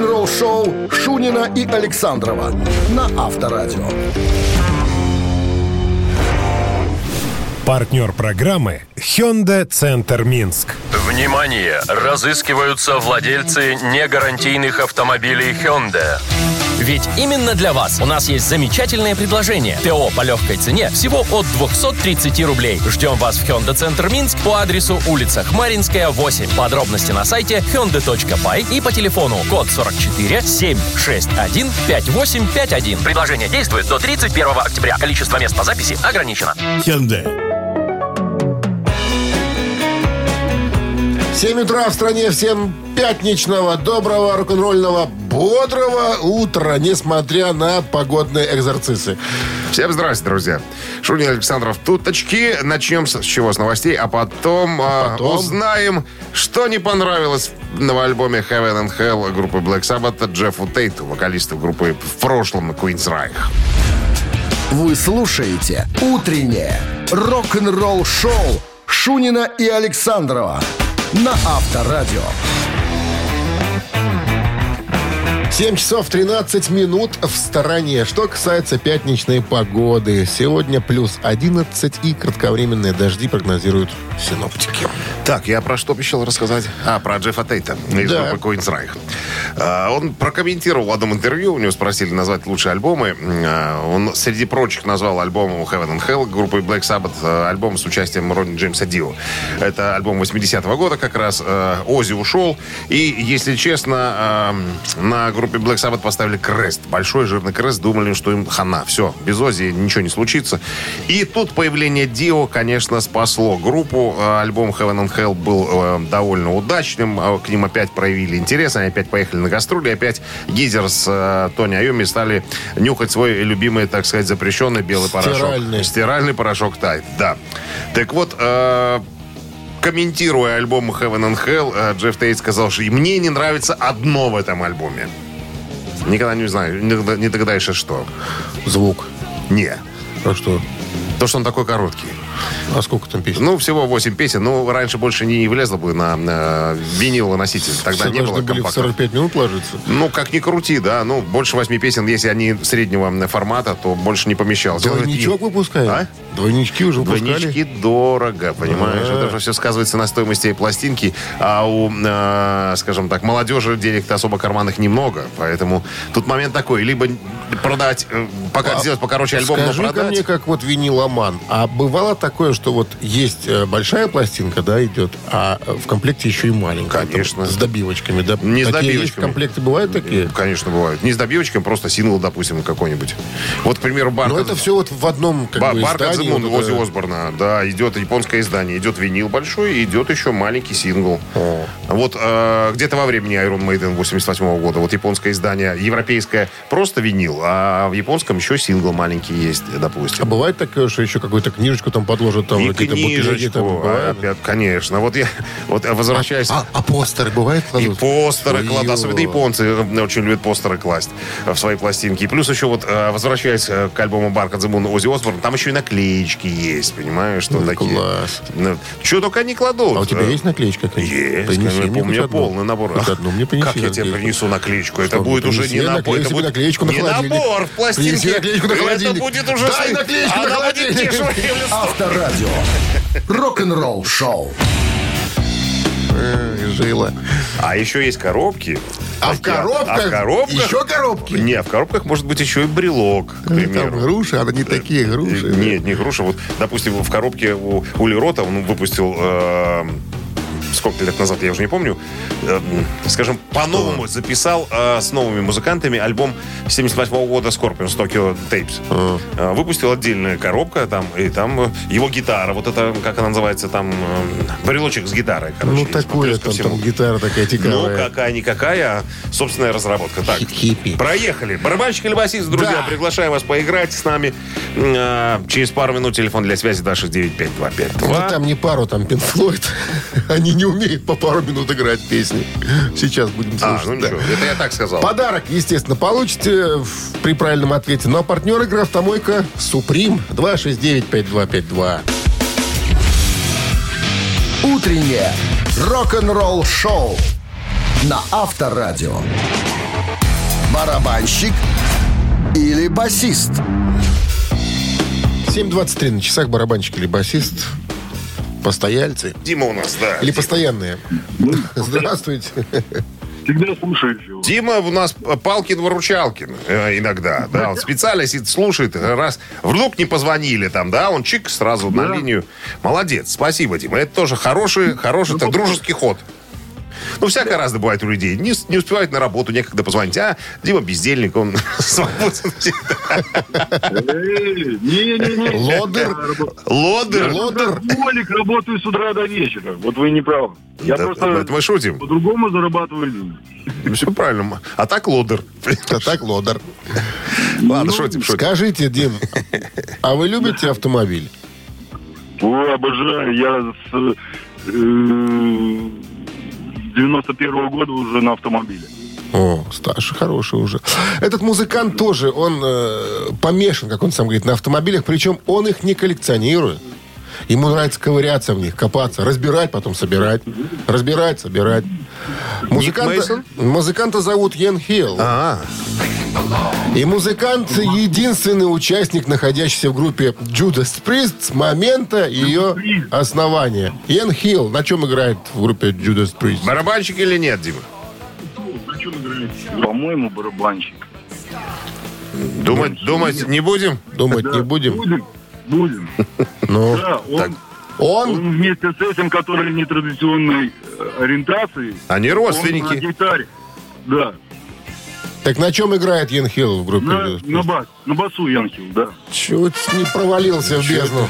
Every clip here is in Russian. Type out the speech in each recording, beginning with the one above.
рок-н-ролл-шоу Шунина и Александрова на Авторадио. Партнер программы Hyundai Центр Минск. Внимание! Разыскиваются владельцы негарантийных автомобилей Hyundai. Ведь именно для вас у нас есть замечательное предложение. ТО по легкой цене всего от 230 рублей. Ждем вас в Hyundai Центр Минск по адресу улица Хмаринская, 8. Подробности на сайте hyundai.by и по телефону код 44 761 5851. Предложение действует до 31 октября. Количество мест по записи ограничено. Hyundai. 7 утра в стране. Всем пятничного, доброго, рок-н-ролльного, бодрого утра, несмотря на погодные экзорцисы. Всем здрасте, друзья. Шунин Александров Туточки. Начнем с, с чего? С новостей, а потом, а, Потом? узнаем, что не понравилось в новом альбоме Heaven and Hell группы Black Sabbath Джеффу Тейту, вокалисту группы в прошлом Queen's Reich. Вы слушаете «Утреннее рок-н-ролл-шоу» Шунина и Александрова на Авторадио. 7 часов 13 минут в стороне. Что касается пятничной погоды. Сегодня плюс 11 и кратковременные дожди прогнозируют синоптики. Так, я про что обещал рассказать? А, про Джеффа Тейта из Да. группы Queen's Reich. А, Он прокомментировал в одном интервью, у него спросили назвать лучшие альбомы. А, Он, среди прочих, назвал альбом Heaven and Hell группы Black Sabbath, а, альбом с участием Ронни Джеймса Дио. Это альбом 80-го года как раз. Ози ушел. И, если честно, на группе Black Sabbath поставили крест. Большой жирный крест. Думали, что им хана. Все, без Ози ничего не случится. И тут появление Дио, конечно, спасло группу. Альбом Heaven and Hell был довольно удачным. К ним опять проявили интерес. Они опять поехали на гастроли. Опять Гизер с э, Тони Айоми стали нюхать свой любимый, так сказать, запрещенный белый порошок. Стиральный. Стиральный порошок Тайд, да. Так вот, э, комментируя альбом Heaven and Hell, э, Джефф Тейт сказал, что «И мне не нравится одно в этом альбоме. Никогда не знаю, не догадаешься, что. Звук. Не. А что? То, что он такой короткий. А сколько там песен? Ну, всего 8 песен. Ну, раньше больше не влезло бы на, на виниловый носитель. Тогда Все не было были в компактов. 45 минут ложиться. Ну, как ни крути, да. Ну, больше восьми песен, если они среднего формата, то больше не помещалось. Двойничок выпускают? А? Двойнички уже выпускали? Двойнички дорого, понимаешь? А. Это же все сказывается на стоимости пластинки. А у, э, скажем так, молодежи денег-то особо карманных немного. Поэтому тут момент такой. Либо продать, э, пока А сделать покороче альбом, но продать. мне, как вот виниломан. А бывало такое, что вот есть э, большая пластинка, да, идет, а э, в комплекте еще и маленькая. Конечно. Там, с добивочками, да? Не с Такие есть добивочками. в комплекте бывают такие? Конечно, бывают. Не с добивочками, просто сингл, допустим, какой-нибудь. Вот, к примеру, Барк... Но это все вот в одном как Ба- бы, Барк издании. Вот это- Ози Осборна, да, идет японское издание, идет винил большой, и идет еще маленький сингл. Вот э, где-то во времени Iron Maiden 88 года, вот японское издание, европейское просто винил, а в японском еще сингл маленький есть, А допустим. бывает такое, что еще какую-то книжечку там подложат, там и какие-то бутылки книжечку, там а, опять, конечно. Вот я, вот я возвращаюсь... А, а постеры бывает И кладут? постеры Ой, кладут. Особенно японцы э, очень любят постеры класть э, в свои пластинки. И плюс еще вот, э, возвращаясь к альбому Барка Дзимун Ози Осборн, там еще и наклеечки есть, понимаешь, что Ну, такие. класс. Что только не кладут. А у тебя есть наклеечка? Есть, Принеси мне у меня полный набор. Хоть одну мне принеси Как я тебе принесу наклеечку? Это будет ну, уже не набор. Это будет наклеечку на не холодильник. набор в пластинке. Принеси наклеечку на Это холодильник. будет уже... Дай наклеечку на Она будет холодильник. дешевле. Авторадио. Рок-н-ролл шоу. Э, Жила. А еще есть коробки. А в коробках? А в коробках? Еще коробки? Не, в коробках может быть еще и брелок, к Ну, примеру. Там груши, а не такие груши. Нет, не груша. Вот, допустим, в коробке у Ули Рота он выпустил э, сколько лет назад, я уже не помню, э, скажем, по-новому записал э, с новыми музыкантами альбом 78 года Scorpions Tokyo Tapes. Э, выпустил отдельная коробка там, и там э, его гитара, вот это, как она называется, там, э, брелочек с гитарой, короче. Ну, такое там, там гитара такая Ну, тиковая. какая-никакая, а собственная разработка. Так, Хиппи. проехали. Барабанщик или басист, друзья, Да. приглашаем вас поиграть с нами. А, Через пару минут телефон для связи 269-5252. Ну, там не пару, там Пинк Флойд. Они не умеют по пару минут играть песни. Сейчас будем А, слушать. ну да. ничего, это я так сказал. Подарок, естественно, получите в- при правильном ответе. Ну а партнер игры «Автомойка» «Суприм» 269-5252. Утреннее рок-н-ролл шоу на Авторадио. Барабанщик или басист? 7.23 на часах барабанщик или басист. Постояльцы. Дима у нас, да. Или постоянные. Здравствуйте. Всегда его. Дима у нас Палкин-выручалкин э, иногда, да, он специально сидит, слушает, раз вдруг не позвонили там, да, он чик сразу на линию. Молодец, спасибо, Дима, это тоже хороший, хороший, так, дружеский ход. Ну, всякое разное бывает у людей. Не, не успевает на работу, некогда позвонить. А Дима бездельник, он свободен. Лодер. Лодер. Лодер. Алкоголик, работаю с утра до вечера. Вот вы не правы. Я Да, просто это мы шутим. по-другому зарабатываю деньги. Все правильно. А так лодер. А так лодер. Ладно, шутим, шутим. Скажите, Дим, а вы любите автомобиль? Ой, обожаю. Я с э, 91 года уже на автомобиле. О, старший, хороший уже. Этот музыкант тоже, он э, помешан, как он сам говорит, на автомобилях, причем он их не коллекционирует. Ему нравится ковыряться в них, копаться, разбирать, потом собирать. Разбирать, собирать. Музыканта, музыканта зовут Йен Хилл. А, И музыкант единственный участник, находящийся в группе Judas Priest с момента ее основания. Йен Хилл на чем играет в группе Judas Priest? барабанщик или нет, Дима? По-моему, барабанщик. Думать, думать не будем? Думать не будем. Будем. Будем. Ну, Да, он, Так. он он вместе с этим, который нетрадиционной э, ориентации, Они он на родственники. гитаре. Да. Так на чем играет Йен Хилл в группе? На, на бас. На басу Янхил, да. Чуть не провалился в бездну.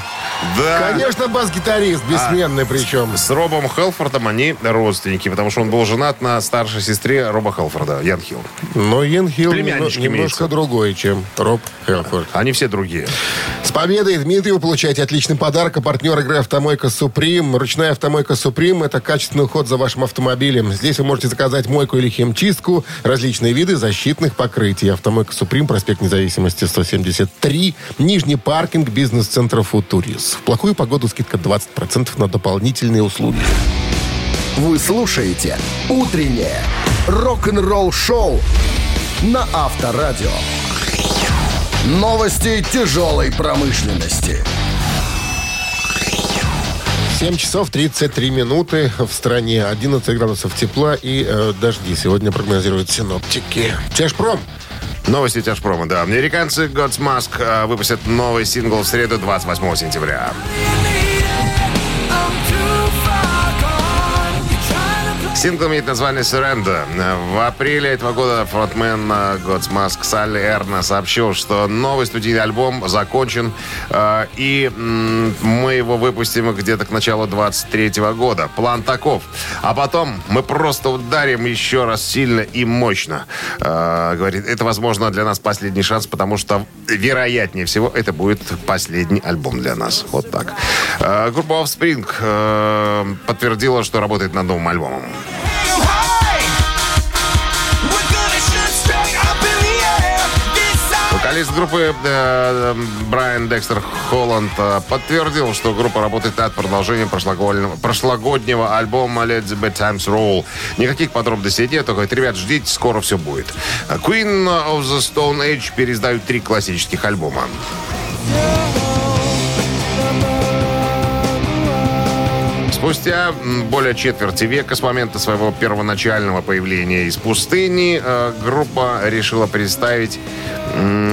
Да. Конечно, бас-гитарист, бессменный причем. С Робом Хелфордом они родственники, потому что он был женат на старшей сестре Роба Хелфорда, Ян Хилл. Но Йен Хилл немножко имеется. другой, чем Роб Хелфорд. Они все другие. С победой, Дмитрий, вы получаете отличный подарок. А партнер игры «Автомойка Суприм». Ручная «Автомойка Суприм» — это качественный уход за вашим автомобилем. Здесь вы можете заказать мойку или химчистку, различные виды защитных покрытий. «Автомойка Суприм», проспект Независимости, 173, Нижний паркинг, бизнес-центр «Футурис». В плохую погоду скидка 20% на дополнительные услуги. Вы слушаете «Утреннее рок-н-ролл-шоу» на Авторадио. Новости тяжелой промышленности. 7 часов 33 минуты в стране, 11 градусов тепла и э, дожди. Сегодня прогнозируют синоптики. Тяжпром. Новости тяжпрома, да. Американцы Godsmask э, выпустят новый сингл в среду 28 сентября. Сингл имеет название «Surrender». В апреле этого года фронтмен э, Godsmask Салли Эрна сообщил, что новый студийный альбом закончен, э, и мы его выпустим где-то к началу 23 года. План таков. А потом мы просто ударим еще раз сильно и мощно. Э, Говорит, это, возможно, для нас последний шанс, потому что, вероятнее всего, это будет последний альбом для нас. Вот так. Э, Группа Offspring э, подтвердила, что работает над новым альбомом. Вокалист группы э, Брайан Декстер Холланд подтвердил, что группа работает над продолжением прошлогоднего, прошлогоднего альбома Let the Bad Times Roll. Никаких подробностей нет, только ребят, ждите, скоро все будет. Queen of the Stone Age переиздают три классических альбома. Спустя более четверти века с момента своего первоначального появления из пустыни э, группа решила представить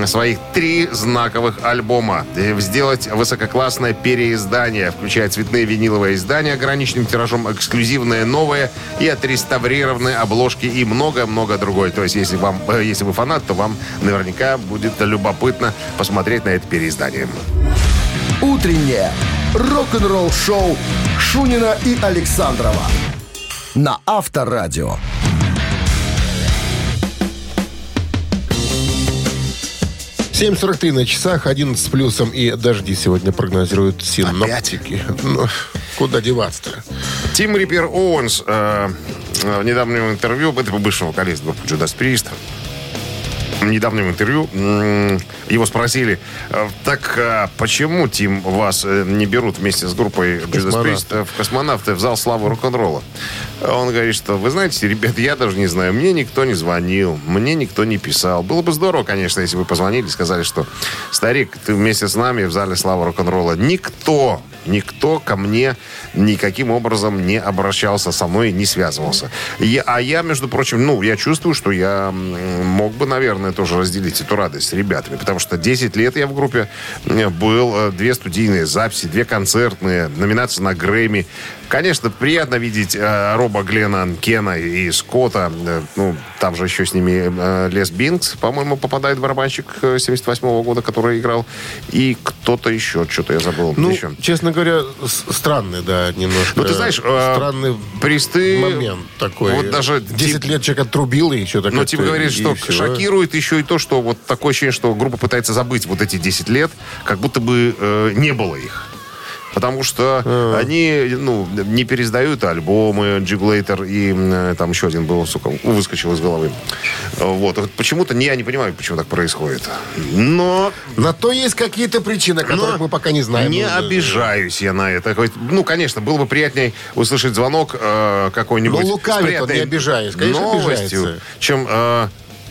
своих три знаковых альбома. Сделать высококлассное переиздание, включая цветные виниловые издания ограниченным тиражом, эксклюзивные новые и отреставрированные обложки и много-много другое. То есть, если, вам, э, если вы фанат, то вам наверняка будет любопытно посмотреть на это переиздание. «Утреннее рок-н-ролл-шоу» Шунина и Александрова на Авторадио. Семь сорок три на часах, 11 с плюсом и дожди сегодня прогнозируют синоптики. Ну, куда деваться-то? Тим Риппер Оуэнс э, э, в недавнем интервью, это бывший вокалист группы Judas Priest, недавнем интервью его спросили, э, так а почему, Тим, вас э, не берут вместе с группой Judas Космонавты. Priest э, в космонавты в зал славы рок-н-ролла? Он говорит, что, вы знаете, ребят, я даже не знаю, мне никто не звонил, мне никто не писал. Было бы здорово, конечно, если бы позвонили и сказали, что, старик, ты вместе с нами в зале славы рок-н-ролла. Никто, никто ко мне никаким образом не обращался со мной, не связывался. Я- а я, между прочим, ну, я чувствую, что я мог бы, наверное, тоже разделить эту радость с ребятами, потому что 10 лет я в группе э, был, э, две студийные записи, две концертные, номинация на Грэмми. Конечно, приятно видеть э, Роба Глена, Кена и Скотта. Э, ну, там же еще с ними э, Лес Бинкс, по-моему, попадает барабанщик э, 78 года, который играл. И кто-то еще, что-то я забыл. Ну, еще. честно говоря, странный, да, немножко. Ну, ты знаешь, э, странный Присты... момент такой. Вот даже 10 тип- лет человек отрубил, и еще так Но как-то, Тим говорит, и что всё. шокирует еще и то, что вот такое ощущение, что группа пытается забыть вот эти 10 лет, как будто бы э, не было их. Потому что А. они ну, не пересдают альбомы Джиглейтер и м, там еще один был, сука, выскочил из головы. Вот. Вот Почему-то не, я не понимаю, почему так происходит. Но На то есть какие-то причины, которых но мы пока не знаем. Не Ну, обижаюсь я на это. Хоть, Ну, конечно, было бы приятнее услышать звонок э, какой-нибудь. Ну, лукавит он, не обижаясь. Конечно, новостью, обижается. чем... э,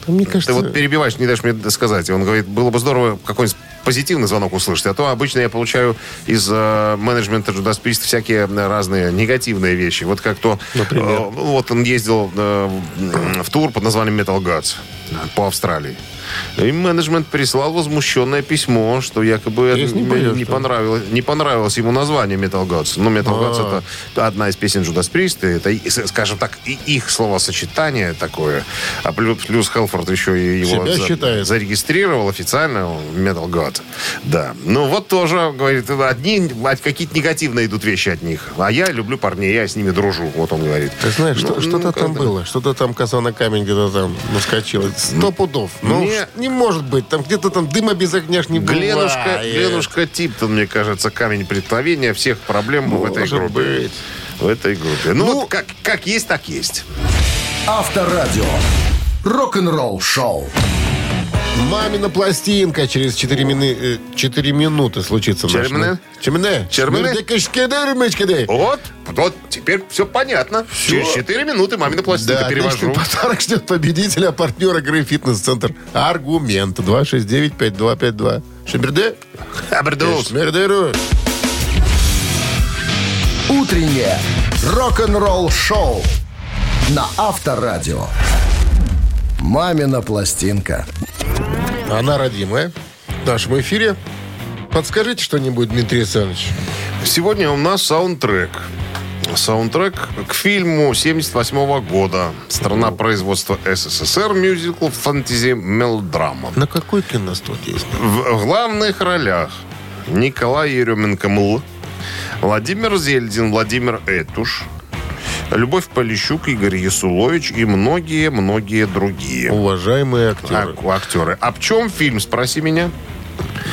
Мне кажется, ты вот перебиваешь, не даешь мне сказать. Он говорит, было бы здорово какой-нибудь позитивный звонок услышать. А то обычно я получаю из э, менеджмента Judas всякие э, разные негативные вещи. Вот как то... Например? э, вот он ездил э, в- тур под названием Metal Gods по Австралии. И менеджмент прислал возмущенное письмо, что якобы ним не, не понравилось, не понравилось ему название Metal Gods. Ну, Metal Gods А. это одна из песен Judas Priest. Это, скажем так, и их словосочетание такое. А плюс, плюс Хелфорд еще и его считает. зарегистрировал официально Metal God. Да. Ну, вот тоже, говорит, одни, какие-то негативные идут вещи от них. А я люблю парней, я с ними дружу. Вот он говорит. Ты знаешь, что, Ну, что-то ну, там как-то. было. Что-то там коса на камень где-то там наскочило. Сто пудов. Ну, Мне- не может быть. Там где-то там дыма без огня ж не Гленушка, бывает. Гленушка Типтон, мне кажется, камень преткновения всех проблем в этой Может группе. быть. В этой группе. Ну, Ну, вот как, как есть, так есть. Авторадио. Рок-н-ролл шоу. Мамина пластинка через 4, мины, 4 минуты случится. Чермене? Чермене? Чермене? Вот, вот, теперь все понятно. Через 4 минуты мамина пластинка Да, перевожу. подарок ждет победителя, партнер игры «Фитнес-центр Аргумент». 269-5252. Шмерде? Абердоус. Шмердеру. Утреннее рок-н-ролл шоу на Авторадио. Мамина пластинка. Она родимая. В нашем эфире. Подскажите что-нибудь, Дмитрий Александрович. Сегодня у нас саундтрек. Саундтрек к фильму 78 года. Страна производства СССР. Мюзикл фэнтези мелодрама. На какой киностудии? В главных ролях Николай Еременко Мл, Владимир Зельдин, Владимир Этуш, Любовь Полищук, Игорь Ясулович и многие-многие другие Уважаемые актеры. ак- актеры. А в чем фильм, спроси меня?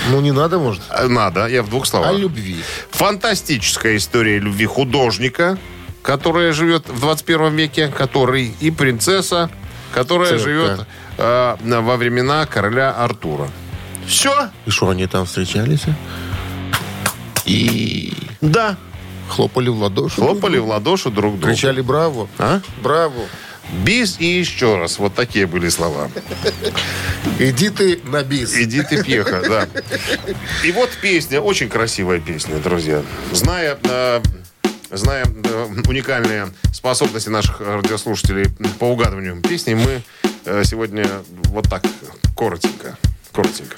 Ну, не надо, может? Э, Надо, я в двух словах. О любви. Фантастическая история любви художника, которая живет в 21 веке, который и принцесса, которая Цирка. живет э, во времена короля Артура. Все? И что, они там встречались? а? И Да. Хлопали в ладоши? Хлопали в ладоши друг другу. Кричали «Браво!» А? «Браво!» Бис и еще раз. Вот такие были слова. Иди ты на бис. Иди ты, пеха, да. И вот песня, очень красивая песня, друзья. Зная, э, зная э, уникальные способности наших радиослушателей по угадыванию песни, мы э, сегодня вот так коротенько, коротенько.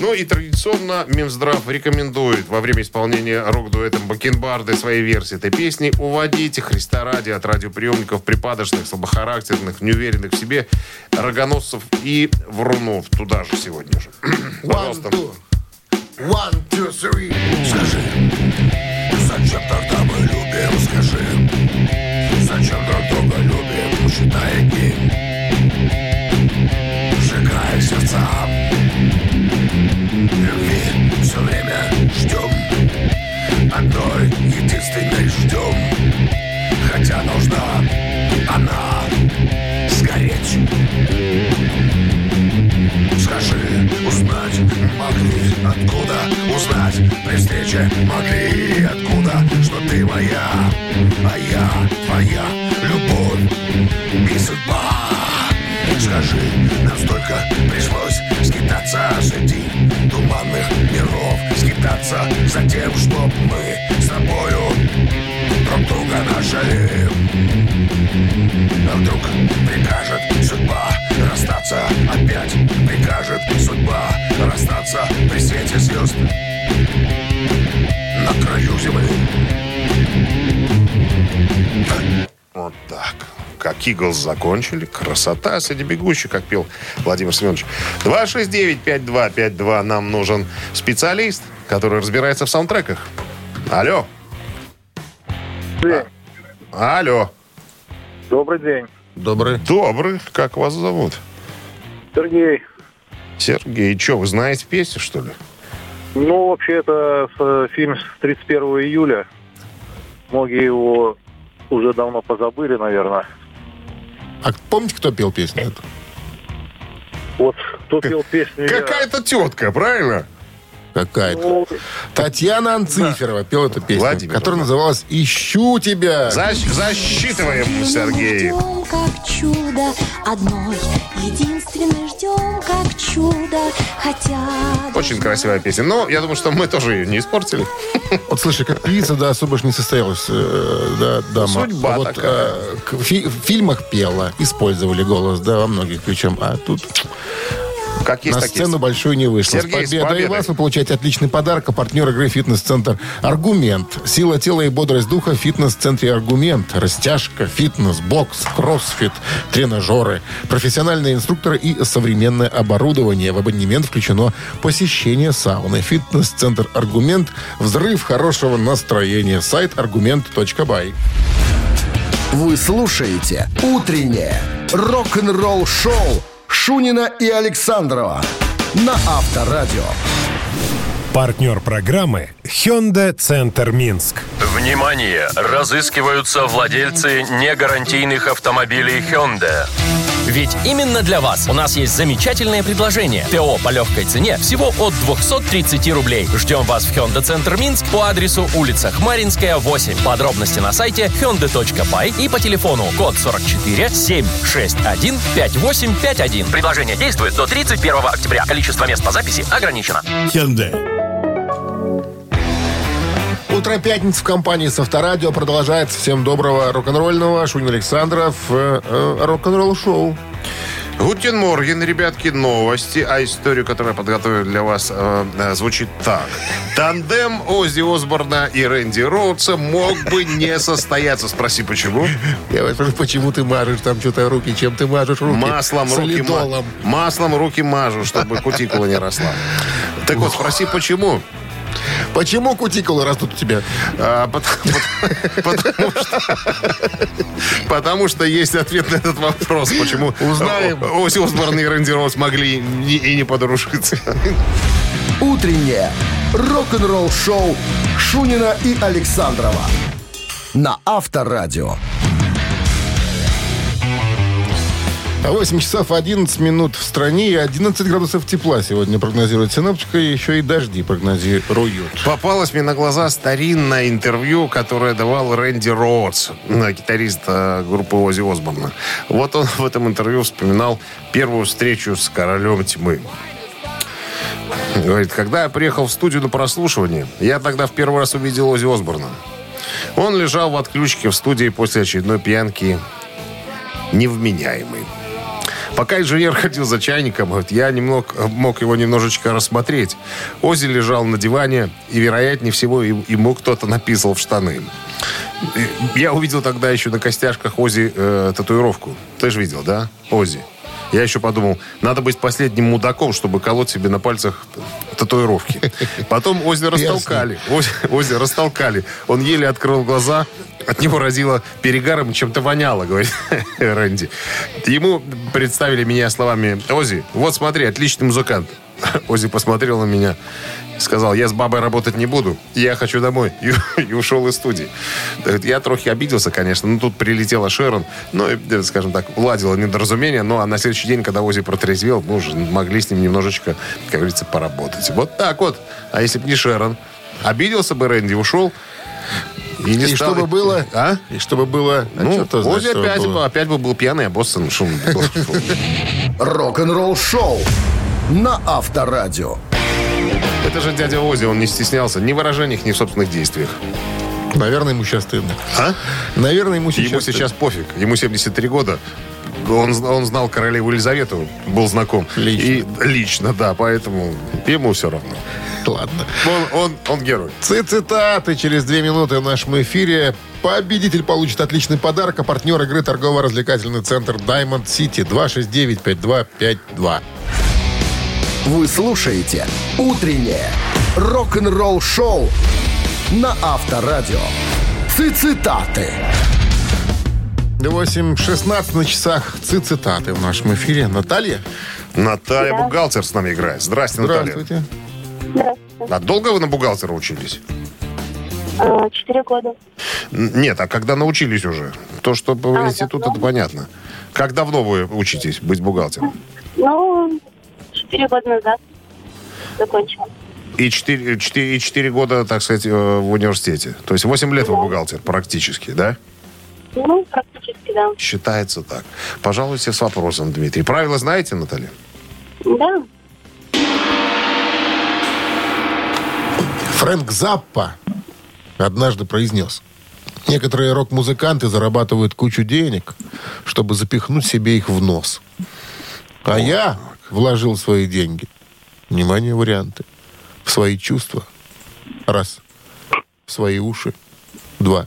Ну и традиционно Минздрав рекомендует во время исполнения рок-дуэтом Бакенбарды своей версии этой песни уводите Христа ради от радиоприемников припадочных, слабохарактерных, неуверенных в себе рогоносцев и врунов туда же сегодня же. Пожалуйста. One, two. One, two, three. Скажи, зачем тогда мы любим? Скажи, зачем друг друга любим? Считая дни, сжигая сердца любви все время ждем Одной единственной ждем Хотя нужна она. Сгореть Скажи, узнать могли откуда? Узнать. При встрече могли откуда? Что ты моя, а я твоя. миров Скитаться за тем, чтоб мы с тобою друг друга нашли. Иглс закончили. Красота среди бегущих, как пел Владимир Семенович. 269-5252. Нам нужен специалист, который разбирается в саундтреках. Алло. День. Алло. Добрый день. Добрый. Добрый. Как вас зовут? Сергей. Сергей. Что, вы знаете песню, что ли? Ну, вообще, это фильм с 31 июля. Многие его уже давно позабыли, наверное. А помните, кто пел песню? эту? Вот кто пел песню... Какая-то тетка, правильно? Какая-то. Ну, Татьяна Анциферова пела эту песню, Владимир. которая называлась «Ищу тебя». Защ- засчитываем, Сергей. Ждем, как чудо, одной единственной ждем, как чудо, хотя... Очень красивая песня. Но я думаю, что мы тоже ее не испортили. Вот слушай, как певица, да, особо ж не состоялась, э, да, дама. Судьба А вот, такая. э, к- в фи- в фильмах пела, использовали голос, да, во многих причем. А тут Как есть, на так сцену есть. большой не вышло. Сергей, с с победой. победой. И вас вы получаете отличный подарок. А партнер игры «Фитнес-центр Аргумент». Сила тела и бодрость духа в фитнес-центре Аргумент. Растяжка, фитнес, бокс, кроссфит, тренажеры, профессиональные инструкторы и современное оборудование. В абонемент включено посещение сауны. Фитнес-центр Аргумент. Взрыв хорошего настроения. Сайт аргумент.бай. Вы слушаете «Утреннее рок-н-ролл-шоу» Шунина и Александрова на Авторадио. Партнер программы Hyundai Центр Минск. Внимание! Разыскиваются владельцы негарантийных автомобилей Hyundai. Ведь именно для вас у нас есть замечательное предложение. ТО по легкой цене всего от 230 рублей. Ждем вас в Hyundai Центр Минск по адресу улица Хмаринская, 8. Подробности на сайте hyundai.by и по телефону код 44 761 5851. Предложение действует до 31 октября. Количество мест по записи ограничено. Утро пятницы в компании с Авторадио продолжается. Всем доброго рок-н-ролльного. Шунин Александров. э, э, рок-н-ролл шоу. Guten Morgen, ребятки, новости. А историю, которую я подготовил для вас, э, э, звучит так. Тандем Оззи Осборна и Рэнди Роудса мог бы не состояться. Спроси, почему? Я вот спрашиваю, почему ты мажешь там что-то руки? Чем ты мажешь руки? Маслом руки, ма- маслом руки мажу, чтобы кутикула не росла. Так вот, спроси, почему? Почему кутикулы растут у тебя? А, пот- пот- потому, что, потому что есть ответ на этот вопрос. Почему Узнаем. О- Оззи Осборн и Рэнди Роуз могли не- и не подружиться. «Утреннее рок-н-ролл-шоу» Шунина и Александрова на Авторадио. 8 часов 11 минут в стране и 11 градусов тепла сегодня прогнозирует синоптика. И еще и дожди прогнозируют. Попалось мне на глаза старинное интервью, которое давал Рэнди Роудс, э, гитарист э, группы Оззи Осборна. Вот он в этом интервью вспоминал первую встречу с королем тьмы. Говорит, когда я приехал в студию на прослушивание, я тогда в первый раз увидел Оззи Осборна. Он лежал в отключке в студии после очередной пьянки, невменяемый. Пока инженер ходил за чайником, я не мог, его немножечко рассмотреть. Ози лежал на диване, и, вероятнее всего, ему кто-то написал в штаны. Я увидел тогда еще на костяшках Ози э, татуировку. Ты же видел, да? Ози. Я еще подумал, надо быть последним мудаком, чтобы колоть себе на пальцах татуировки. Потом Ози растолкали. Ози, Ози растолкали. Он еле открыл глаза. От него разило перегаром чем-то воняло, говорит Рэнди. Ему представили меня словами Ози, вот смотри, отличный музыкант. Ози посмотрел на меня и сказал, я с бабой работать не буду, я хочу домой. И, и ушел из студии. Так, Я трохи обиделся, конечно. Ну, тут прилетела Шерон, ну, и, скажем так, уладила недоразумение. Ну, а на следующий день, когда Ози протрезвел, мы уже могли с ним немножечко, как говорится, поработать. Вот так вот. А если бы не Шерон? Обиделся бы Рэнди, ушел. И, не И стал- чтобы было... А? И чтобы было... А Ну, чё то значит, Ози чтобы опять, было? бы- опять бы был пьяный, а Бостон шум. был. Рок-н-ролл-шоу на Авторадио. Это же дядя Ози, он не стеснялся ни в выражениях, ни в собственных действиях. Наверное, ему сейчас стыдно. А? Наверное, ему сейчас Ему стыдно. сейчас пофиг. Ему 73 года. Он, он знал королеву Елизавету, был знаком. Лично. И лично, да, поэтому ему все равно. Ладно. Он, он, он герой. Цитаты через две минуты в нашем эфире. Победитель получит отличный подарок, а партнер игры торгово-развлекательный центр Diamond City 269-5252. Вы слушаете «Утреннее рок-н-ролл-шоу» на Авторадио. Цитаты. 8.16 на часах цитаты в нашем эфире. Наталья? Наталья бухгалтер с нами играет. Здрасте, Наталья. Здравствуйте. А долго вы на бухгалтера учились? А, Четыре года. Нет, а когда научились уже? То, что в А, институт, давно. это понятно. Как давно вы учитесь быть бухгалтером? Ну, четыре года назад закончила. И 4, и 4 года, так сказать, э, в университете. То есть 8 лет вы бухгалтер практически, да? Ну, практически, да. Считается так. Пожалуйста, с вопросом, Дмитрий. Правила знаете, Наталья? Да, Фрэнк Заппа однажды произнес. Некоторые рок-музыканты зарабатывают кучу денег, чтобы запихнуть себе их в нос. А я вложил свои деньги. Внимание, варианты. В свои чувства. Раз. В свои уши. Два.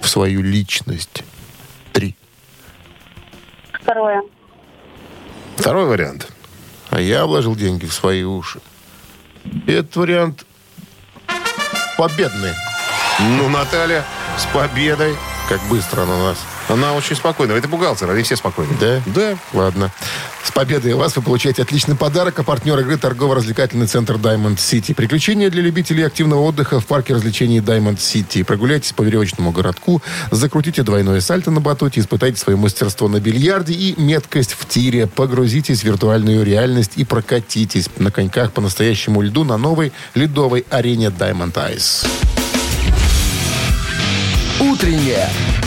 В свою личность. Три. второе. Второй вариант. А я вложил деньги в свои уши. И этот вариант победный. Ну, Наталья, с победой. Как быстро она нас. Она очень спокойна. Это бухгалтер, они все спокойны. Да? Да. Ладно. С победой вас вы получаете отличный подарок, а партнер игры торгово-развлекательный центр Diamond City. Приключения для любителей активного отдыха в парке развлечений Diamond City. Прогуляйтесь по веревочному городку, закрутите двойное сальто на батуте, испытайте свое мастерство на бильярде и меткость в тире. Погрузитесь в виртуальную реальность и прокатитесь на коньках по настоящему льду на новой ледовой арене Diamond Ice. «Утреннее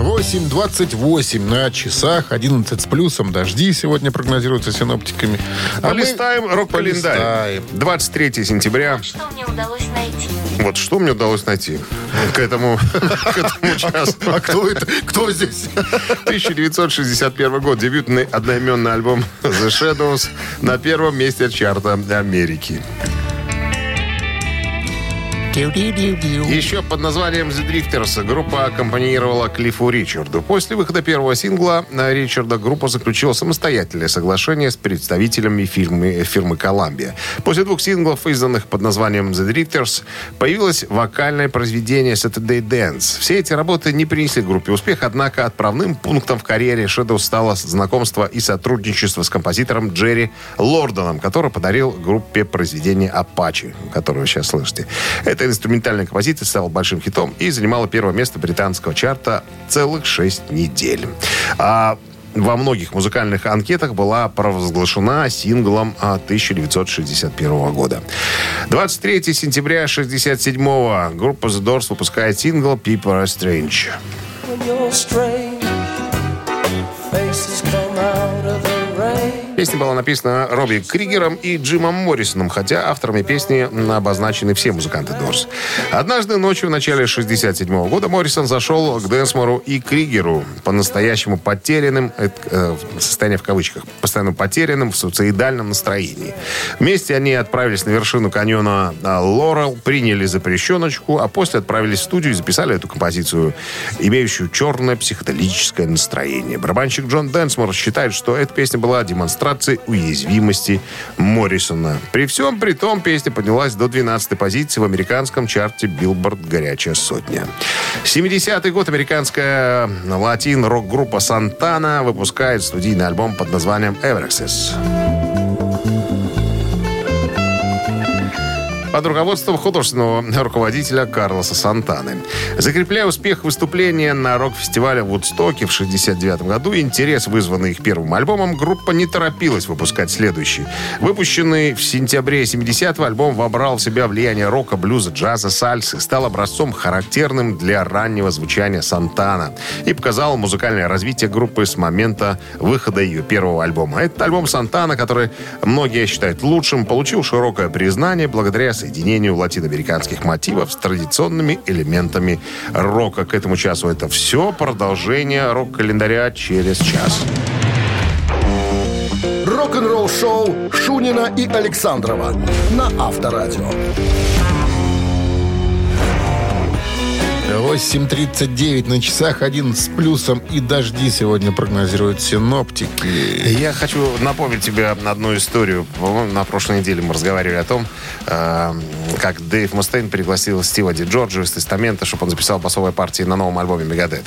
8.28 на часах, 11 с плюсом. Дожди сегодня прогнозируются синоптиками. А мы Полистаем рок-календарь. полистаем. 23 сентября. Что мне удалось найти? Вот что мне удалось найти к этому, к этому часу. А кто это? Кто здесь? 1961 год. Дебютный одноименный альбом The Shadows на первом месте чарта Америки. Еще под названием The Drifters группа аккомпанировала Клиффу Ричарду. После выхода первого сингла на Ричарда группа заключила самостоятельное соглашение с представителями фирмы, фирмы Columbia. После двух синглов, изданных под названием The Drifters, появилось вокальное произведение Saturday Dance. Все эти работы не принесли группе успех, однако отправным пунктом в карьере Shadows стало знакомство и сотрудничество с композитором Джерри Лордоном, который подарил группе произведение «Апачи», которое вы сейчас слышите. Эта инструментальная композиция стала большим хитом и занимала первое место британского чарта целых шесть недель. А во многих музыкальных анкетах была провозглашена синглом а, 1961 года. 23 сентября 1967 группа The Doors выпускает сингл «People Are Strange». Песня была написана Робби Кригером и Джимом Моррисоном, хотя авторами песни обозначены все музыканты Дорс. Однажды ночью в начале 67 года Моррисон зашел к Денсмору и Кригеру, по-настоящему потерянным, это, э, состояние в кавычках, постоянно потерянным в суицидальном настроении. Вместе они отправились на вершину каньона а, Лорел, приняли запрещеночку, а после отправились в студию и записали эту композицию, имеющую черное психоделическое настроение. Барабанщик Джон Денсмор считает, что эта песня была демонстрацией уязвимости Моррисона. При всем при том песня поднялась до 12 позиции в американском чарте Billboard «Горячая сотня». 70-й год американская латин-рок-группа «Сантана» выпускает студийный альбом под названием «Everexes». Под руководством художественного руководителя Карлоса Сантаны. Закрепляя успех выступления на рок-фестивале в Вудстоке в 69 году, интерес, вызванный их первым альбомом, группа не торопилась выпускать следующий. Выпущенный в сентябре 70-го альбом вобрал в себя влияние рока, блюза, джаза, сальсы, стал образцом характерным для раннего звучания Сантана и показал музыкальное развитие группы с момента выхода ее первого альбома. Этот альбом Сантана, который многие считают лучшим, получил широкое признание благодаря соединению латиноамериканских мотивов с традиционными элементами рока. К этому часу это все. Продолжение рок-календаря через час. Рок-н-ролл шоу Шунина и Александрова на Авторадио. 8.39 на часах, 11 с плюсом и дожди сегодня прогнозируют синоптики. Я хочу напомнить тебе одну историю. По-моему, На прошлой неделе мы разговаривали о том, э, как Дэйв Мустейн пригласил Стива Ди Джорджио из Тестамента, чтобы он записал басовые партии на новом альбоме Мегадет.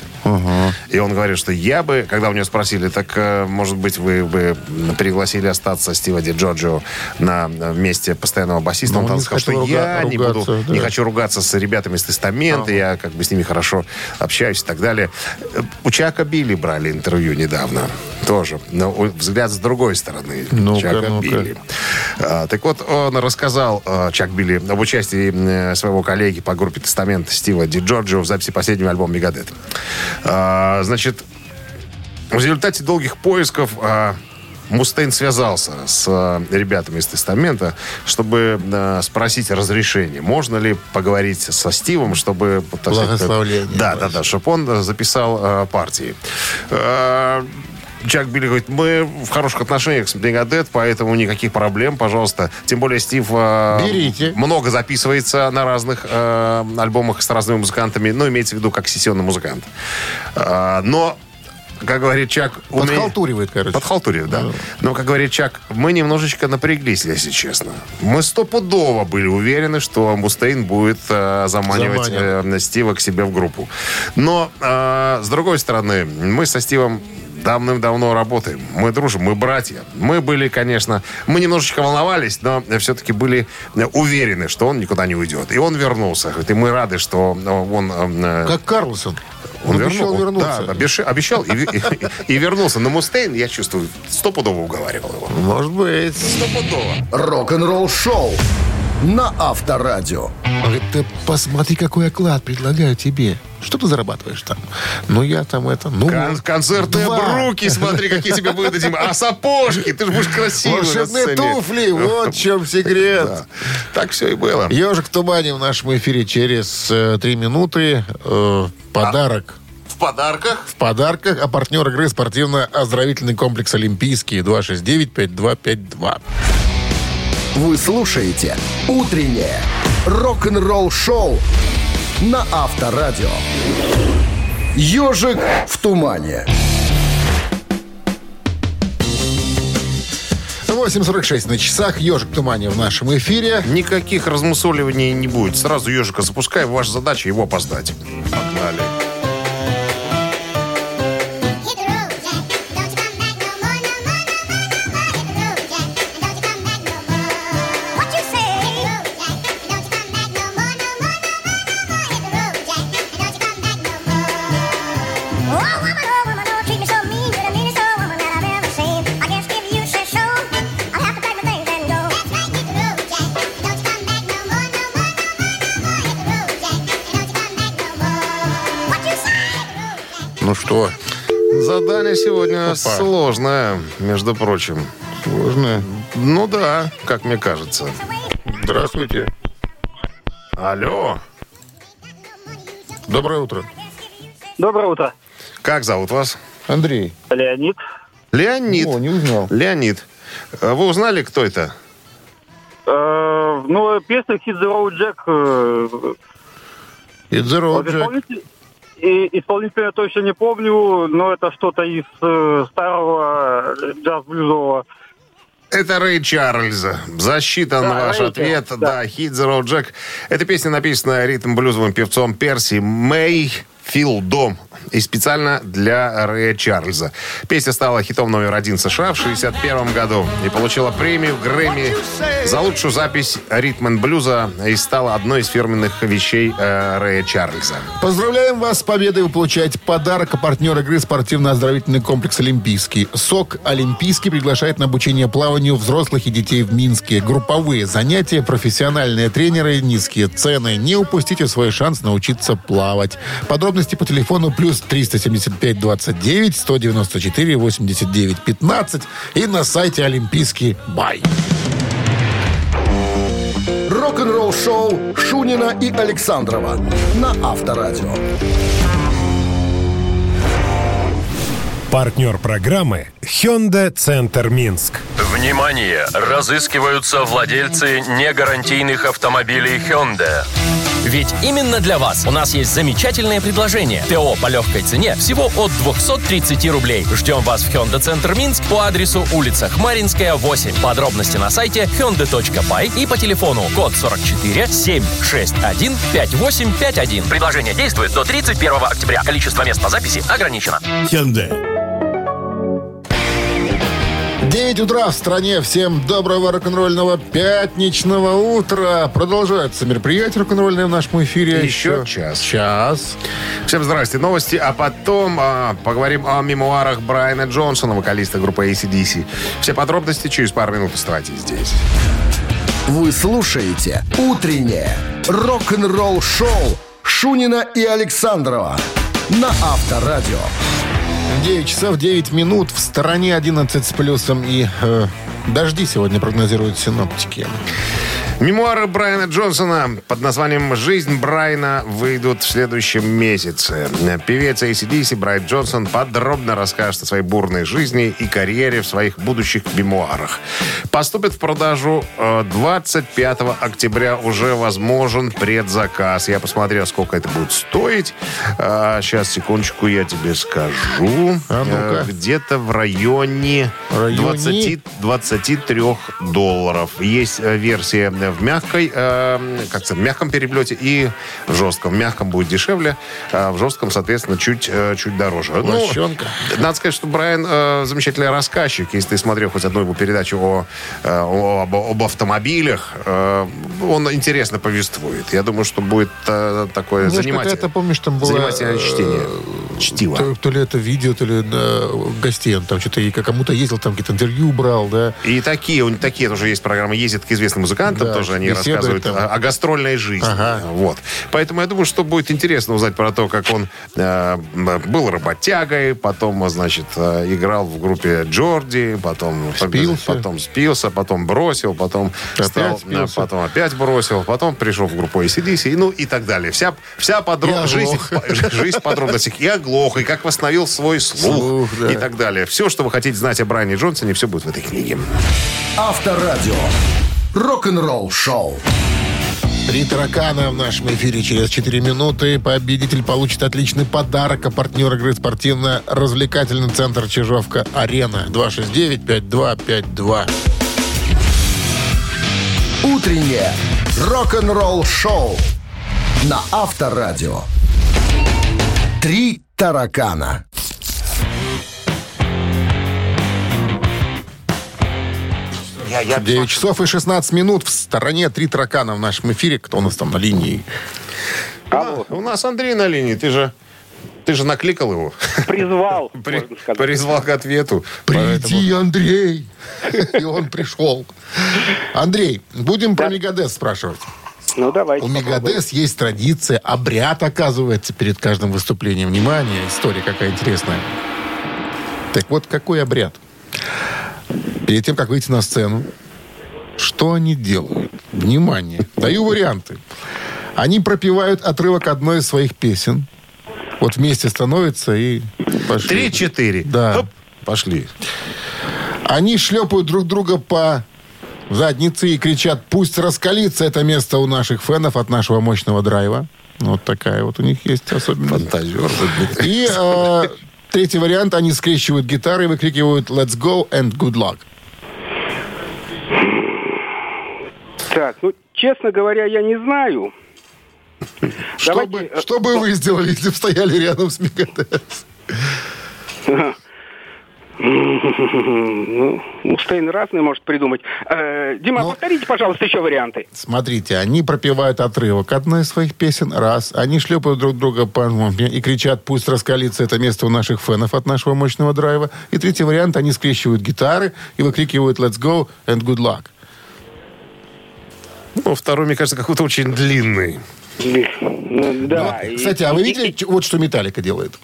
И он говорит, что я бы, когда у него спросили, так, э, может быть, вы бы пригласили остаться Стива Ди Джорджио на месте постоянного басиста, Но он он сказал, что хотел я руга- не буду, ругаться, не да. хочу ругаться с ребятами из Тестамента, я как бы с ними хорошо общаюсь и так далее. У Чака Билли брали интервью недавно. Тоже. Но взгляд с другой стороны. Ну-ка, Чака ну-ка. Билли. А, так вот, он рассказал, э, Чак Билли, об участии своего коллеги по группе Тестамент Стива Ди Джорджио в записи последнего альбома Мегадет. А, Значит, в результате долгих поисков а, Мустейн связался с а, ребятами из Тестамента, чтобы а, спросить разрешение. Можно ли поговорить со Стивом, чтобы... так сказать, Благословление Да, да, да, чтобы он записал а, партии. Чак Билли говорит, мы в хороших отношениях с Мегадет, поэтому никаких проблем, пожалуйста. Тем более Стив а, Берите. много записывается на разных а, альбомах с разными музыкантами, ну, имеется в виду как сессионный музыкант. А, но как говорит Чак... Подхалтуривает, короче. Подхалтуривает, да. Но, как говорит Чак, мы немножечко напряглись, если честно. Мы стопудово были уверены, что Мустейн будет э, заманивать э, Стива к себе в группу. Но, э, с другой стороны, мы со Стивом давным-давно работаем. Мы дружим, мы братья. Мы были, конечно, мы немножечко волновались, но все-таки были э, уверены, что он никуда не уйдет. И он вернулся. Говорит, И мы рады, что э, он... э, Как Карлсон. Он, Он обещал вернул- вернуться. Да, обещ- обещал и, и- и вернулся. Но Мустейн, я чувствую, стопудово уговаривал его. Может быть. Стопудово. Рок-н-ролл шоу на Авторадио. Ты посмотри, какой оклад предлагаю тебе. Что ты зарабатываешь там? Ну, я там это... Ну, Кон- концертные два. бруки, смотри, какие тебе выдадим. А сапожки, ты же будешь красивый Волшебные туфли, вот в чем секрет. Да. Так все и было. Ежик в тумане в нашем эфире через э, три минуты. Э, подарок. В подарках В подарках, а партнер игры спортивно-оздоровительный комплекс «Олимпийский» 269-5252. Вы слушаете «Утреннее рок-н-ролл шоу» на Авторадио. «Ежик в тумане». 8.46 на часах. «Ежик в тумане» в нашем эфире. никаких размусоливаний не будет. Сразу ежика запускай. Ваша задача его опоздать. Погнали. Сегодня Опа. сложное, между прочим. сложно. Ну да, как мне кажется. Здравствуйте. Алло. Доброе утро. Доброе утро. Как зовут вас? Андрей. Леонид. Леонид. О, не узнал. Леонид. А Вы узнали, кто это? Э, ну, песня Hit the Road Jack. э, It's the road, Jack. И исполнителя точно не помню, но это что-то из э, старого э, джаз-блюзового. Это Рэй Чарльз. Засчитан Да, ваш Рэй ответ. Да, да. Hit the Road Jack. Эта песня написана ритм-блюзовым певцом Перси Мэй Фил Дом. И специально для Рэя Чарльза. Песня стала хитом номер один США в 61 году и получила премию Грэмми за лучшую запись ритм блюза и стала одной из фирменных вещей э, Рэя Чарльза. Поздравляем вас с победой. Вы получаете подарок. А партнер игры спортивно-оздоровительный комплекс «Олимпийский». СОК «Олимпийский» приглашает на обучение плаванию взрослых и детей в Минске. Групповые занятия, профессиональные тренеры, низкие цены. Не упустите свой шанс научиться плавать. Подробности по телефону плюс 375 29 194 89 15 и на сайте «Олимпийский бай». Рок-н-ролл шоу Шунина и Александрова на Авторадио. Партнер программы Hyundai Центр Минск. Внимание! Разыскиваются владельцы негарантийных автомобилей Hyundai. Ведь именно для вас у нас есть замечательное предложение. ТО по легкой цене всего от 230 рублей. Ждем вас в Hyundai Центр Минск по адресу улица Хмаринская, 8. Подробности на сайте hyundai.by и по телефону код 44 761 5851. Предложение действует до 31 октября. Количество мест по записи ограничено. Hyundai. 9 утра в стране. Всем доброго рок-н-ролльного пятничного утра. Продолжается мероприятие рок-н-ролльное в нашем эфире. Еще час. Час. Всем здрасте. Новости, а потом а, поговорим о мемуарах Брайана Джонсона, вокалиста группы ACDC. Все подробности через пару минут. Оставайтесь здесь. Вы слушаете «Утреннее рок-н-ролл-шоу» Шунина и Александрова на Авторадио. 9 часов 9 минут. В стороне 11 с плюсом. И э, дожди сегодня прогнозируют синоптики. Мемуары Брайана Джонсона под названием «Жизнь Брайана» выйдут в следующем месяце. Певец ACDC Брайан Джонсон подробно расскажет о своей бурной жизни и карьере в своих будущих мемуарах. Поступит в продажу э, 25 октября. Уже возможен предзаказ. Я посмотрел, сколько это будет стоить. А, сейчас, секундочку, я тебе скажу. А. Э, Где-то в районе, Районе? 20 23 долларов. Есть э, версия в мягкой, э, как сказать, в мягком переплете и в жестком. В мягком будет дешевле, а в жестком, соответственно, чуть, э, чуть дороже. Ну, надо сказать, что Брайан э, замечательный рассказчик. Если ты смотрел хоть одну его передачу о, э, о- об, об автомобилях, э, он интересно повествует. Я думаю, что будет э, такое Знаешь, занимательное, какая-то, помнишь, там была... занимательное чтение. э, Чтиво. То, то ли это видео, то ли да, гостей. Он там что-то и кому-то ездил, там какие-то интервью брал, да. И такие, у такие тоже есть программы. Ездят к известным музыкантам, Да, тоже они рассказывают там. о, о гастрольной жизни. Ага. Вот. Поэтому я думаю, что будет интересно узнать про то, как он э, был работягой, потом, значит, э, играл в группе Джорди, потом Спился. потом спился, потом бросил, потом Опять стал, спился. э, потом опять бросил, потом пришел в группу ACDC, ну и так далее. Вся, вся подробность, жизнь, жизнь в подробностях. И оглох, и как восстановил свой слух, Слух, да. и так далее. Все, что вы хотите знать о Брайане Джонсоне, все будет в этой книге. Авторадио. Рок-н-ролл шоу. Три таракана в нашем эфире через 4 минуты. Победитель получит отличный подарок. А партнер игры спортивно-развлекательный центр Чижовка-Арена. 269-5252. Утреннее рок-н-ролл шоу на Авторадио. Три таракана. Я, я 9 часов и 16 минут. В стороне три таракана в нашем эфире. Кто у нас там на линии? А, у нас Андрей на линии. Ты же, ты же накликал его. Призвал, При- призвал к ответу. Приди, Андрей. И он пришел. Андрей, будем про Мегадес спрашивать. Ну, давайте. У попробуем. Мегадес есть традиция, обряд, оказывается, перед каждым выступлением. Внимание, история какая интересная. Так вот, какой обряд? Перед тем, как выйти на сцену, что они делают? Внимание, даю варианты. Они пропевают отрывок одной из своих песен. Вот вместе становятся и пошли. Три-четыре. Да. Хоп, пошли. Они шлепают друг друга по заднице и кричат, пусть раскалится это место у наших фенов от нашего мощного драйва. Вот такая вот у них есть особенность. Фантазер. И э, третий вариант, они скрещивают гитары и выкрикивают «Let's go and good luck». Так, ну, честно говоря, я не знаю. Что Давайте, бы, э, что бы вы сделали, если бы стояли рядом с Мегадес? Ну, Мустейн разные может придумать. Э, Дима, Ну. повторите, пожалуйста, еще варианты. Смотрите, они пропевают отрывок одной из своих песен, раз. Они шлепают друг друга по жопе и кричат, пусть раскалится это место у наших фенов от нашего мощного драйва. И третий вариант, они скрещивают гитары и выкрикивают «Let's go and good luck». Ну, второй, мне кажется, какой-то очень длинный. Ну, да. и- Кстати, а вы видели, вот что Металлика делает?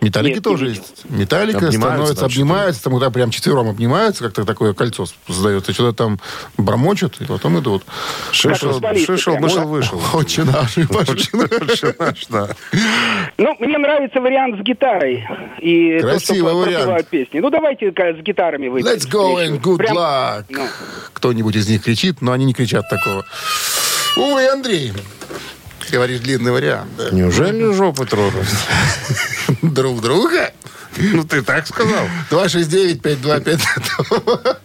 Металлики Нет, тоже есть. Металлика Обнимаются становится, там обнимаются, там когда прям четвером обнимаются, как-то такое кольцо создается, что-то там бормочут, и потом идут. Шишел, шишел, прям, вышел. Очень пошли. Очень наш, да. Ну, мне нравится вариант с гитарой. И то, Красивый про- вариант. песни. Ну, давайте с гитарами вы. Let's go and good Прям- luck. ну. Кто-нибудь из них кричит, но они не кричат такого. Ой, Андрей, ты говоришь длинный вариант. да? Неужели жопы трогают? Друг друга? Ну, ты так сказал. 269-5252.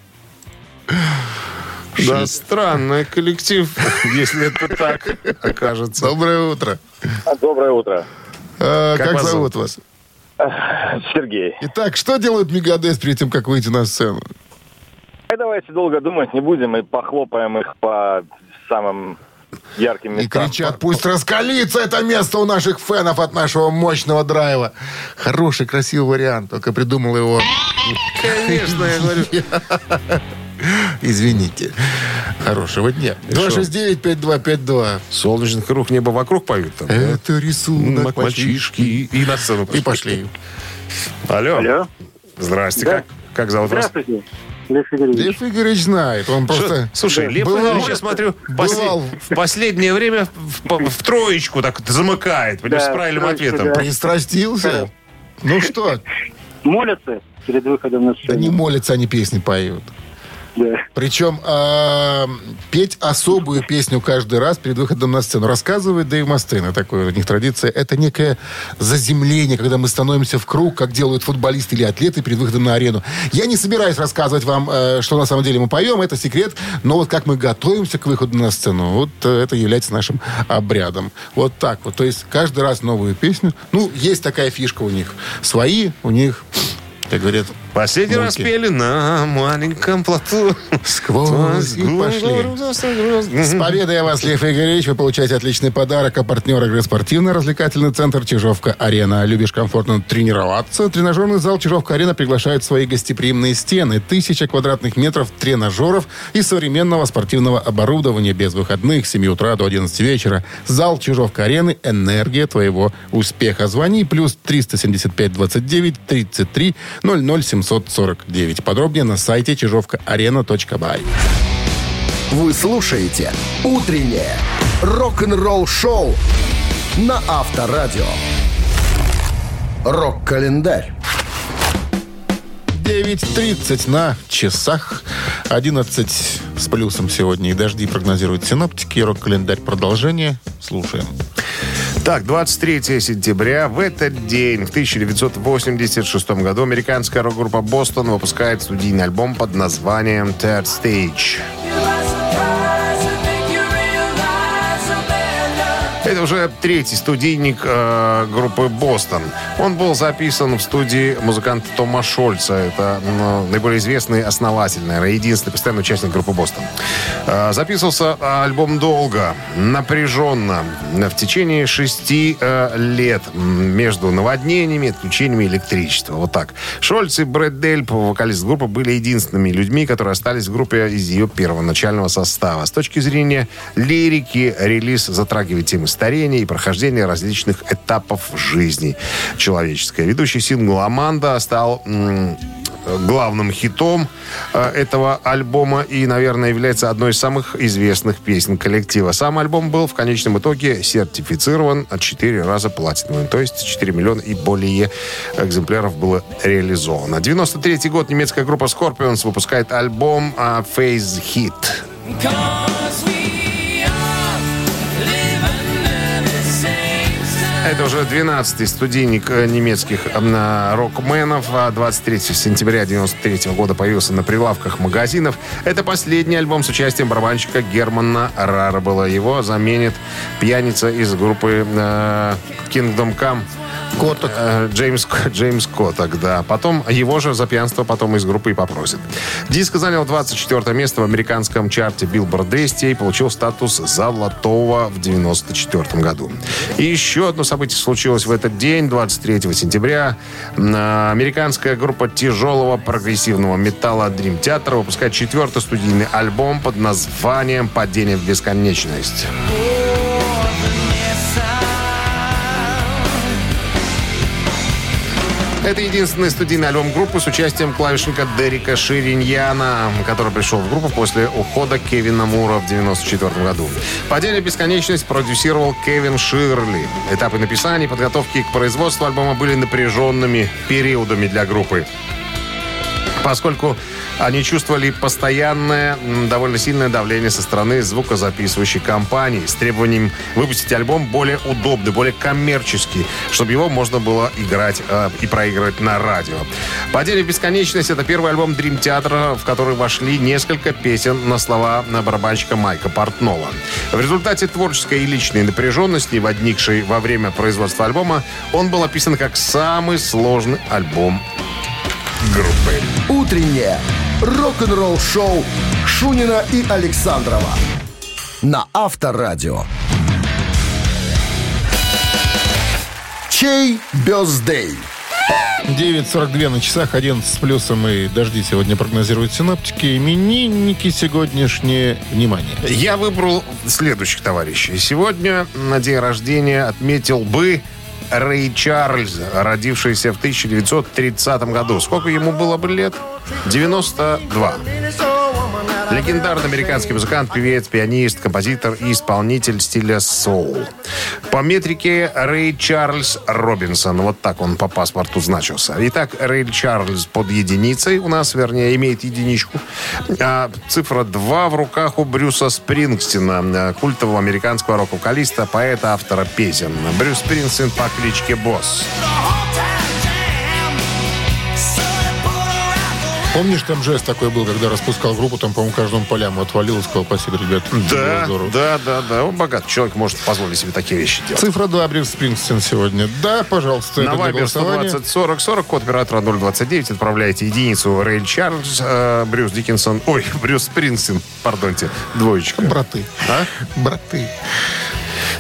Да, странный коллектив, если это так окажется. Доброе утро. Доброе утро. А, Как Как вас зовут вас? Сергей. Итак, что делают Мегадес перед тем, как выйти на сцену? Давайте долго думать не будем и похлопаем их по самым ярким И местам. кричат, пусть раскалится это место у наших фенов от нашего мощного драйва. Хороший, красивый вариант, только придумал его. Конечно, я говорю. Извините. Хорошего дня. 269-5252. Солнечный круг, небо вокруг поют там. да? Это рисунок Мальчишки. И на сцену И пошли. Алло. Алло. Здрасте. Да. Как, как зовут вас? Здравствуйте, Лев Игоревич. Лев Игоревич знает. Он просто... Слушай, Лев Бывал- Ильич, я смотрю, бывал. в последнее время в, в троечку так замыкает, Да, с правильным ответом. да. Пристрастился. Ну что, Молятся перед выходом на да сцену. не молятся, они песни поют. Причем а, петь особую песню каждый раз перед выходом на сцену. Рассказывает Дэйв Мастейна, такое у них традиция. Это некое заземление, когда мы становимся в круг, как делают футболисты или атлеты перед выходом на арену. Я не собираюсь рассказывать вам, э, что на самом деле мы поем, это секрет, но вот как мы готовимся к выходу на сцену, вот э, это является нашим обрядом. Вот так вот. То есть каждый раз новую песню. Ну, есть такая фишка у них. Свои у них, как говорят, Последний раз Мульки. пели на маленьком плоту. Сквозь пошли. С победой вас, Лев Игоревич. Вы получаете отличный подарок. А партнер игры спортивно-развлекательный центр «Чижовка-арена». Любишь комфортно тренироваться? Тренажерный зал «Чижовка-арена» приглашает в свои гостеприимные стены. Тысяча квадратных метров тренажеров и современного спортивного оборудования без выходных с 7 утра до 11 вечера. Зал «Чижовка-арены» – энергия твоего успеха. Звони плюс 375 29 33 00 749. Подробнее на сайте чижовкаарена.бай. Вы слушаете «Утреннее рок-н-ролл-шоу» на Авторадио. Рок-календарь. 9.30 на часах. 11 с плюсом сегодня. И дожди прогнозируют синоптики. Рок-календарь продолжение. Слушаем. Так, 23 сентября. В этот день, в 1986 году, американская рок-группа «Бостон» выпускает студийный альбом под названием «Third Stage». Это уже третий студийник э, группы «Бостон». Он был записан в студии музыканта Тома Шольца. Это м, наиболее известный основатель, наверное, единственный постоянный участник группы «Бостон». Э, записывался альбом долго, напряженно, в течение шести э, лет между наводнениями отключениями электричества. Вот так. Шольц и Брэд Дельп, вокалист группы, были единственными людьми, которые остались в группе из ее первоначального состава. С точки зрения лирики, релиз затрагивает темы старения и прохождения различных этапов жизни человеческой. Ведущий сингл «Аманда» стал главным хитом э, этого альбома и, наверное, является одной из самых известных песен коллектива. Сам альбом был в конечном итоге сертифицирован от 4 раза платиновым, то есть 4 миллиона и более экземпляров было реализовано. 93 год немецкая группа Scorpions выпускает альбом а, Phase Hit. Это уже 12-й студийник э, немецких э, рокменов. А 23 сентября 93 года появился на прилавках магазинов. Это последний альбом с участием барабанщика Германа Рарбела. Его заменит пьяница из группы э, Kingdom Come. Коток. Э, Джеймс, Джеймс Коток, да. Потом его же за пьянство потом из группы и попросит. Диск занял 24 место в американском чарте Billboard 200 и получил статус золотого в 94 году. И еще одно событие случилось в этот день, 23 сентября. М, Американская группа тяжелого прогрессивного металла Dream Theater выпускает четвертый студийный альбом под названием «Падение в бесконечность». Это единственный студийный альбом группы с участием клавишника Дерека Шириньяна, который пришел в группу после ухода Кевина Мура в 1994 году. «Падение бесконечность» продюсировал Кевин Ширли. Этапы написания и подготовки к производству альбома были напряженными периодами для группы поскольку они чувствовали постоянное, довольно сильное давление со стороны звукозаписывающей компании с требованием выпустить альбом более удобный, более коммерческий, чтобы его можно было играть э, и проигрывать на радио. «Падение в бесконечность» — это первый альбом Dream Theater, в который вошли несколько песен на слова на барабанщика Майка Портнова. В результате творческой и личной напряженности, возникшей во время производства альбома, он был описан как самый сложный альбом группы. Утреннее рок-н-ролл-шоу Шунина и Александрова на Авторадио. Чей бездей? 9.42 на часах, 11 с плюсом и дожди сегодня прогнозируют синоптики. Именинники сегодняшнее внимание. Я выбрал следующих товарищей. Сегодня на день рождения отметил бы Рэй Чарльз, родившийся в 1930 году. Сколько ему было бы лет? 92. Легендарный американский музыкант, певец, пианист, композитор и исполнитель стиля соул. По метрике Рэй Чарльз Робинсон. Вот так он по паспорту значился. Итак, Рэй Чарльз под единицей у нас, вернее, имеет единичку. А цифра 2 в руках у Брюса Спрингстина, э, культового американского рок-вокалиста, поэта, автора песен. Брюс Спрингстин по кличке Босс. Помнишь, там жест такой был, когда распускал группу, там, по-моему, каждому полям отвалил и сказал, спасибо, ребят. Да, было здорово». да, да, да. Он богатый человек может позволить себе такие вещи делать. Цифра 2, Брюс Спрингстин сегодня. Да, пожалуйста, На Вайбер голосования. 120 40 40, код оператора 029, отправляете единицу Рэй Чарльз, э, Брюс Диккенсон, ой, Брюс Спрингстин, пардонте, двоечка. Браты. А? Браты.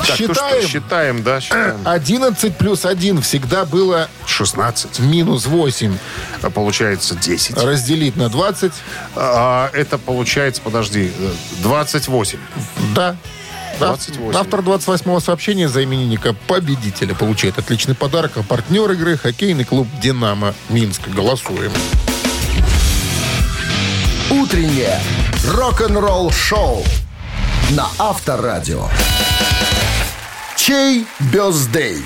Так, ну Считаем. что, считаем, да, считаем. 11 плюс 1 всегда было 16. минус 8. А Получается 10. Разделить на 20. А, это получается, подожди, э, 28. Да. Да. 28. Автор 28-го сообщения за именинника победителя получает отличный подарок. А партнер игры хоккейный клуб «Динамо» Минск. Голосуем. Утреннее рок-н-ролл-шоу на Авторадио. Чей бездей?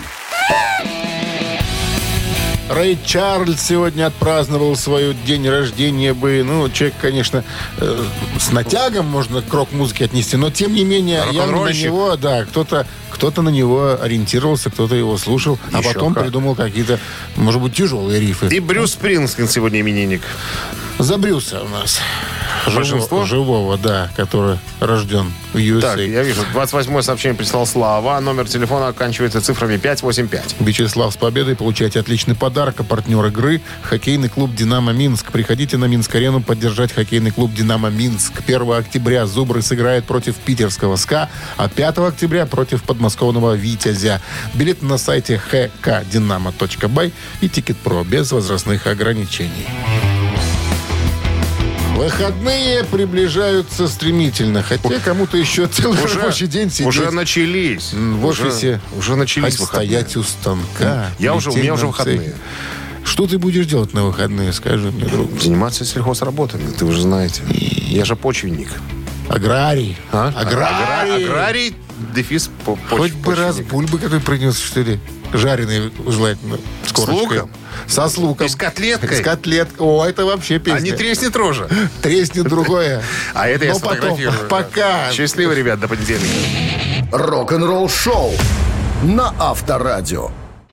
Рэй Чарльз сегодня отпраздновал свой день рождения бы. Ну, человек, конечно, э, с натягом можно к рок-музыке отнести, но тем не менее, явно на него, да, кто-то кто-то на него ориентировался, кто-то его слушал, а Еще потом как. придумал какие-то, может быть, тяжелые рифы. И Брюс Спрингстин сегодня именинник. За Брюса у нас. Большинство? Живого, да, который рожден в USA. Так, я вижу, 28 сообщение прислал Слава. Номер телефона оканчивается цифрами 585. Вячеслав с победой. Получайте отличный подарок. А партнер игры – хоккейный клуб «Динамо Минск». Приходите на Минск-арену поддержать хоккейный клуб «Динамо Минск». 1 октября «Зубры» сыграют против питерского «СКА», а 5 октября против подмосковного «Витязя». Билет на сайте hkdinamo.by и «Ticket.Pro» без возрастных ограничений. Выходные приближаются стремительно, хотя кому-то еще целый рабочий день сидеть. Уже начались. в Уже- офисе. Уже начались Хоть выходные. стоять у станка. Я уже, у меня уже выходные. Что ты будешь делать на выходные, скажи мне, друг? Заниматься сельхозработами, ты уже знаете. Я же почвенник. Аграрий. А? Аграрий. Агра- Аграрий, дефис по Хоть бы раз бульбы какой принес, что ли. Жареный, желательно, с С корочкой. луком? Со с луком. И с котлеткой? С котлеткой. О, это вообще песня. А не треснет рожа. Треснет другое. А это я сфотографирую. пока. Счастливо, ребят, до понедельника. Рок-н-ролл-шоу на Авторадио.